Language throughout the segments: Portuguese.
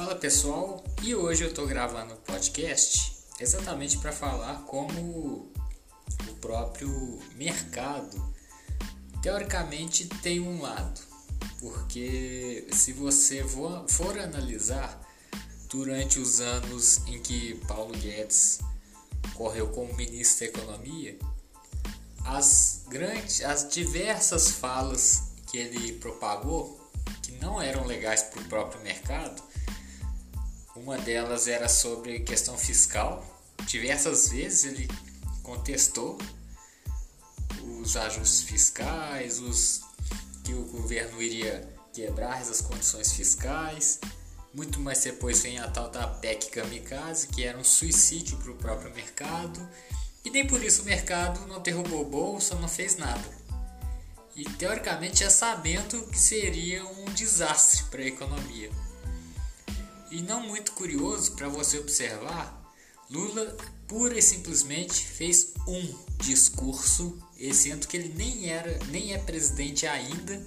Fala pessoal, e hoje eu estou gravando o podcast exatamente para falar como o próprio mercado teoricamente tem um lado, porque se você for, for analisar durante os anos em que Paulo Guedes correu como ministro da Economia, as grandes, as diversas falas que ele propagou que não eram legais para o próprio mercado. Uma delas era sobre questão fiscal. Diversas vezes ele contestou os ajustes fiscais, os que o governo iria quebrar essas condições fiscais. Muito mais depois vem a tal da PEC Kamikaze, que era um suicídio para o próprio mercado. E nem por isso o mercado não derrubou bolsa, não fez nada. E teoricamente já sabendo que seria um desastre para a economia. E não muito curioso para você observar, Lula pura e simplesmente fez um discurso, sendo que ele nem era, nem é presidente ainda.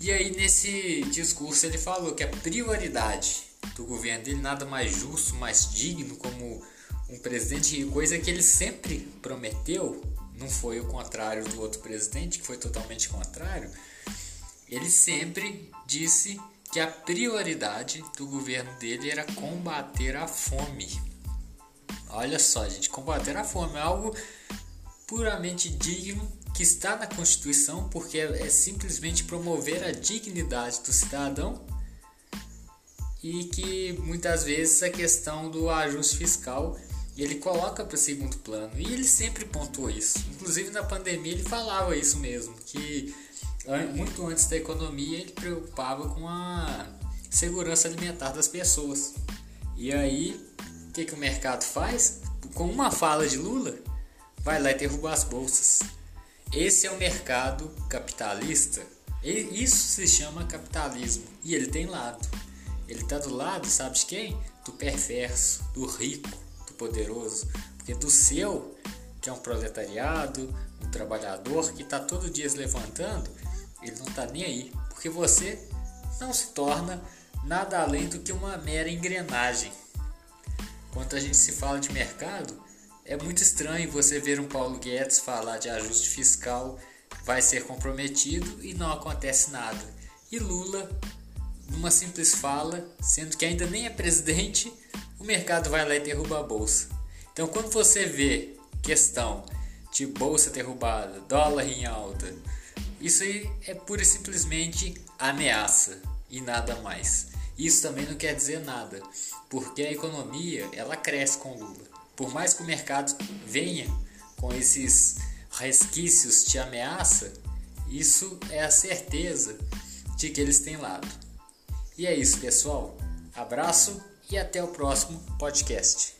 E aí nesse discurso ele falou que a prioridade do governo dele nada mais justo, mais digno como um presidente, coisa que ele sempre prometeu, não foi o contrário do outro presidente, que foi totalmente contrário. Ele sempre disse que a prioridade do governo dele era combater a fome. Olha só, gente, combater a fome é algo puramente digno que está na Constituição, porque é, é simplesmente promover a dignidade do cidadão e que muitas vezes a questão do ajuste fiscal ele coloca para o segundo plano e ele sempre pontuou isso. Inclusive na pandemia ele falava isso mesmo, que muito antes da economia ele preocupava com a segurança alimentar das pessoas. E aí, o que, que o mercado faz? Com uma fala de Lula, vai lá e derruba as bolsas. Esse é o mercado capitalista. Isso se chama capitalismo. E ele tem lado. Ele está do lado, sabe de quem? Do perverso, do rico, do poderoso. Porque do seu, que é um proletariado, um trabalhador que está todo dia se levantando, ele não está nem aí, porque você não se torna nada além do que uma mera engrenagem. Quando a gente se fala de mercado, é muito estranho você ver um Paulo Guedes falar de ajuste fiscal vai ser comprometido e não acontece nada. E Lula, numa simples fala, sendo que ainda nem é presidente, o mercado vai lá e derruba a bolsa. Então, quando você vê questão de bolsa derrubada, dólar em alta, isso aí é pura e simplesmente ameaça e nada mais. Isso também não quer dizer nada, porque a economia ela cresce com Lula. Por mais que o mercado venha com esses resquícios de ameaça, isso é a certeza de que eles têm lado. E é isso, pessoal. Abraço e até o próximo podcast.